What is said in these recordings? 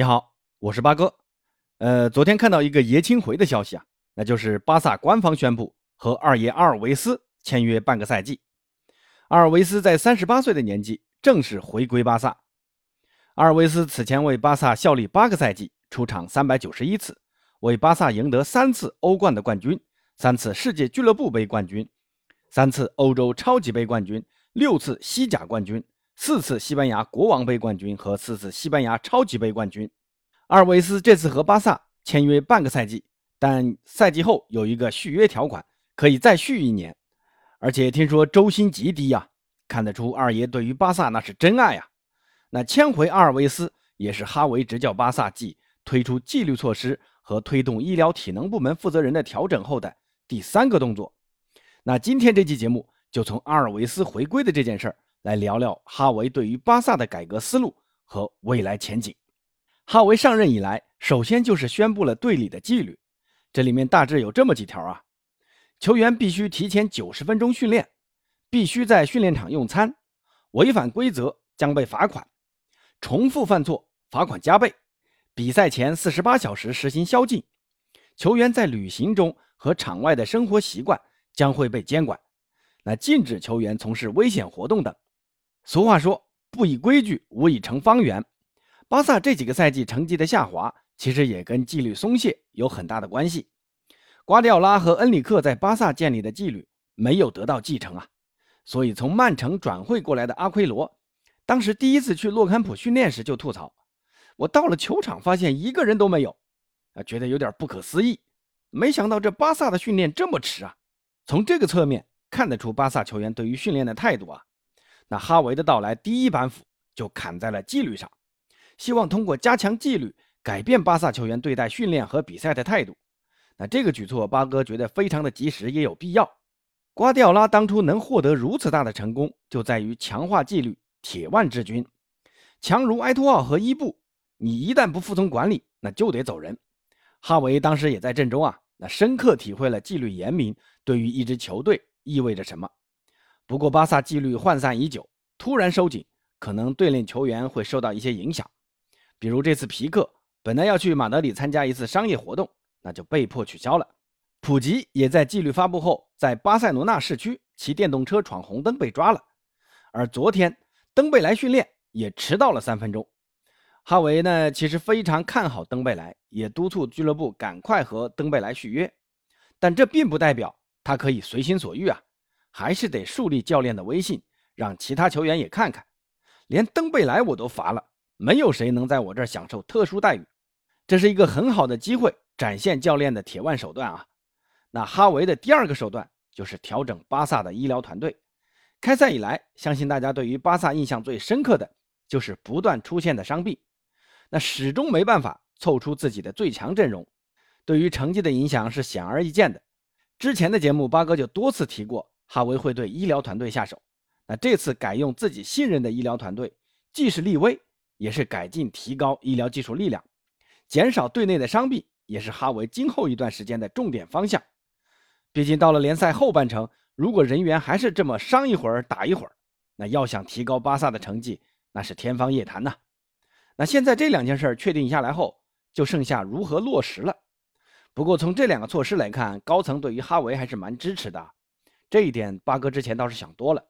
你好，我是八哥。呃，昨天看到一个爷青回的消息啊，那就是巴萨官方宣布和二爷阿尔维斯签约半个赛季。阿尔维斯在三十八岁的年纪正式回归巴萨。阿尔维斯此前为巴萨效力八个赛季，出场三百九十一次，为巴萨赢得三次欧冠的冠军，三次世界俱乐部杯冠军，三次欧洲超级杯冠军，六次西甲冠军。四次西班牙国王杯冠军和四次西班牙超级杯冠军，阿尔维斯这次和巴萨签约半个赛季，但赛季后有一个续约条款，可以再续一年。而且听说周薪极低呀，看得出二爷对于巴萨那是真爱呀。那签回阿尔维斯也是哈维执教巴萨季推出纪律措施和推动医疗体能部门负责人的调整后的第三个动作。那今天这期节目就从阿尔维斯回归的这件事儿。来聊聊哈维对于巴萨的改革思路和未来前景。哈维上任以来，首先就是宣布了队里的纪律，这里面大致有这么几条啊：球员必须提前九十分钟训练，必须在训练场用餐，违反规则将被罚款，重复犯错罚款加倍，比赛前四十八小时实行宵禁，球员在旅行中和场外的生活习惯将会被监管，那禁止球员从事危险活动等。俗话说：“不以规矩，无以成方圆。”巴萨这几个赛季成绩的下滑，其实也跟纪律松懈有很大的关系。瓜迪奥拉和恩里克在巴萨建立的纪律没有得到继承啊，所以从曼城转会过来的阿奎罗，当时第一次去洛坎普训练时就吐槽：“我到了球场，发现一个人都没有，啊，觉得有点不可思议。没想到这巴萨的训练这么迟啊！”从这个侧面看得出巴萨球员对于训练的态度啊。那哈维的到来，第一板斧就砍在了纪律上，希望通过加强纪律，改变巴萨球员对待训练和比赛的态度。那这个举措，巴哥觉得非常的及时，也有必要。瓜迪奥拉当初能获得如此大的成功，就在于强化纪律，铁腕治军。强如埃托奥和伊布，你一旦不服从管理，那就得走人。哈维当时也在阵中啊，那深刻体会了纪律严明对于一支球队意味着什么。不过，巴萨纪律涣散已久，突然收紧，可能队内球员会受到一些影响。比如这次皮克本来要去马德里参加一次商业活动，那就被迫取消了。普吉也在纪律发布后，在巴塞罗那市区骑电动车闯红灯被抓了。而昨天登贝莱训练也迟到了三分钟。哈维呢，其实非常看好登贝莱，也督促俱乐部赶快和登贝莱续约，但这并不代表他可以随心所欲啊。还是得树立教练的威信，让其他球员也看看，连登贝莱我都罚了，没有谁能在我这儿享受特殊待遇。这是一个很好的机会，展现教练的铁腕手段啊。那哈维的第二个手段就是调整巴萨的医疗团队。开赛以来，相信大家对于巴萨印象最深刻的就是不断出现的伤病，那始终没办法凑出自己的最强阵容，对于成绩的影响是显而易见的。之前的节目，八哥就多次提过。哈维会对医疗团队下手，那这次改用自己信任的医疗团队，既是立威，也是改进提高医疗技术力量，减少队内的伤病，也是哈维今后一段时间的重点方向。毕竟到了联赛后半程，如果人员还是这么伤一会儿打一会儿，那要想提高巴萨的成绩，那是天方夜谭呐。那现在这两件事确定下来后，就剩下如何落实了。不过从这两个措施来看，高层对于哈维还是蛮支持的。这一点，八哥之前倒是想多了。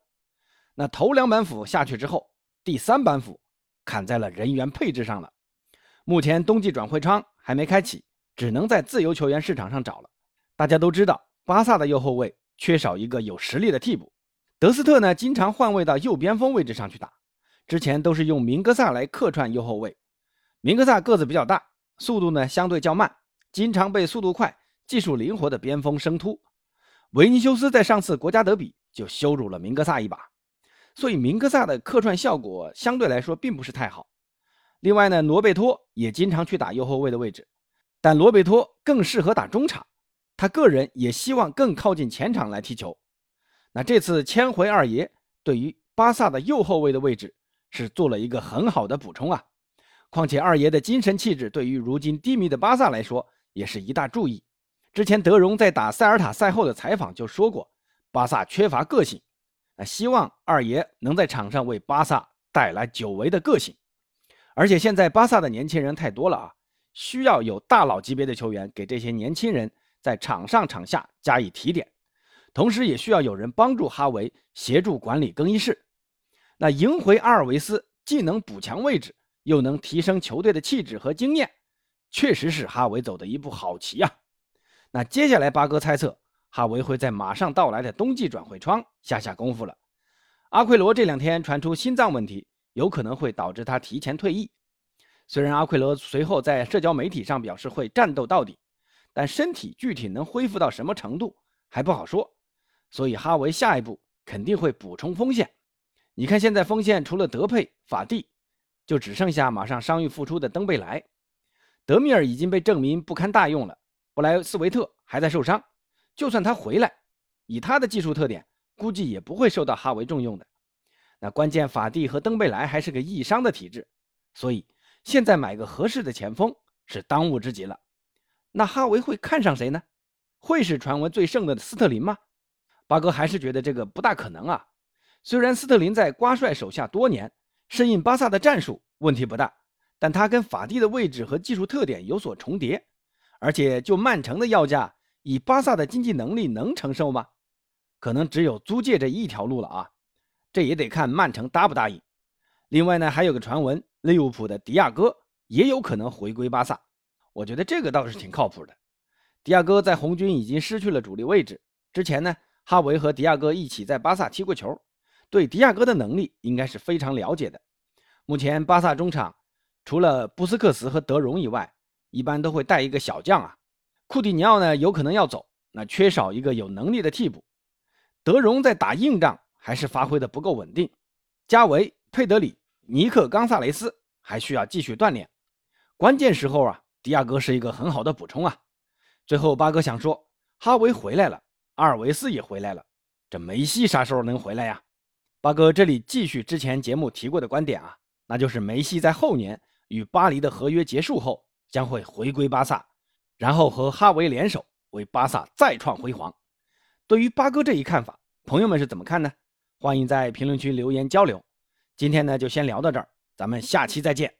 那头两板斧下去之后，第三板斧砍在了人员配置上了。目前冬季转会窗还没开启，只能在自由球员市场上找了。大家都知道，巴萨的右后卫缺少一个有实力的替补。德斯特呢，经常换位到右边锋位置上去打，之前都是用明格萨来客串右后卫。明格萨个子比较大，速度呢相对较慢，经常被速度快、技术灵活的边锋生突。维尼修斯在上次国家德比就羞辱了明格萨一把，所以明格萨的客串效果相对来说并不是太好。另外呢，罗贝托也经常去打右后卫的位置，但罗贝托更适合打中场，他个人也希望更靠近前场来踢球。那这次签回二爷，对于巴萨的右后卫的位置是做了一个很好的补充啊。况且二爷的精神气质对于如今低迷的巴萨来说也是一大注意。之前德容在打塞尔塔赛后的采访就说过，巴萨缺乏个性，那希望二爷能在场上为巴萨带来久违的个性。而且现在巴萨的年轻人太多了啊，需要有大佬级别的球员给这些年轻人在场上场下加以提点，同时也需要有人帮助哈维协助管理更衣室。那赢回阿尔维斯，既能补强位置，又能提升球队的气质和经验，确实是哈维走的一步好棋啊。那接下来，八哥猜测哈维会在马上到来的冬季转会窗下下功夫了。阿奎罗这两天传出心脏问题，有可能会导致他提前退役。虽然阿奎罗随后在社交媒体上表示会战斗到底，但身体具体能恢复到什么程度还不好说。所以哈维下一步肯定会补充锋线。你看，现在锋线除了德佩、法蒂，就只剩下马上伤愈复出的登贝莱。德米尔已经被证明不堪大用了，布莱斯维特还在受伤。就算他回来，以他的技术特点，估计也不会受到哈维重用的。那关键法蒂和登贝莱还是个易伤的体质，所以现在买个合适的前锋是当务之急了。那哈维会看上谁呢？会是传闻最盛的斯特林吗？八哥还是觉得这个不大可能啊。虽然斯特林在瓜帅手下多年，适应巴萨的战术问题不大，但他跟法蒂的位置和技术特点有所重叠，而且就曼城的要价，以巴萨的经济能力能承受吗？可能只有租借这一条路了啊！这也得看曼城答不答应。另外呢，还有个传闻，利物浦的迪亚哥也有可能回归巴萨，我觉得这个倒是挺靠谱的。迪亚哥在红军已经失去了主力位置，之前呢，哈维和迪亚哥一起在巴萨踢过球。对迪亚哥的能力应该是非常了解的。目前巴萨中场除了布斯克茨和德容以外，一般都会带一个小将啊。库蒂尼奥呢有可能要走，那缺少一个有能力的替补。德容在打硬仗还是发挥的不够稳定。加维、佩德里、尼克、冈萨雷斯还需要继续锻炼。关键时候啊，迪亚哥是一个很好的补充啊。最后八哥想说，哈维回来了，阿尔维斯也回来了，这梅西啥时候能回来呀？八哥这里继续之前节目提过的观点啊，那就是梅西在后年与巴黎的合约结束后将会回归巴萨，然后和哈维联手为巴萨再创辉煌。对于八哥这一看法，朋友们是怎么看呢？欢迎在评论区留言交流。今天呢就先聊到这儿，咱们下期再见。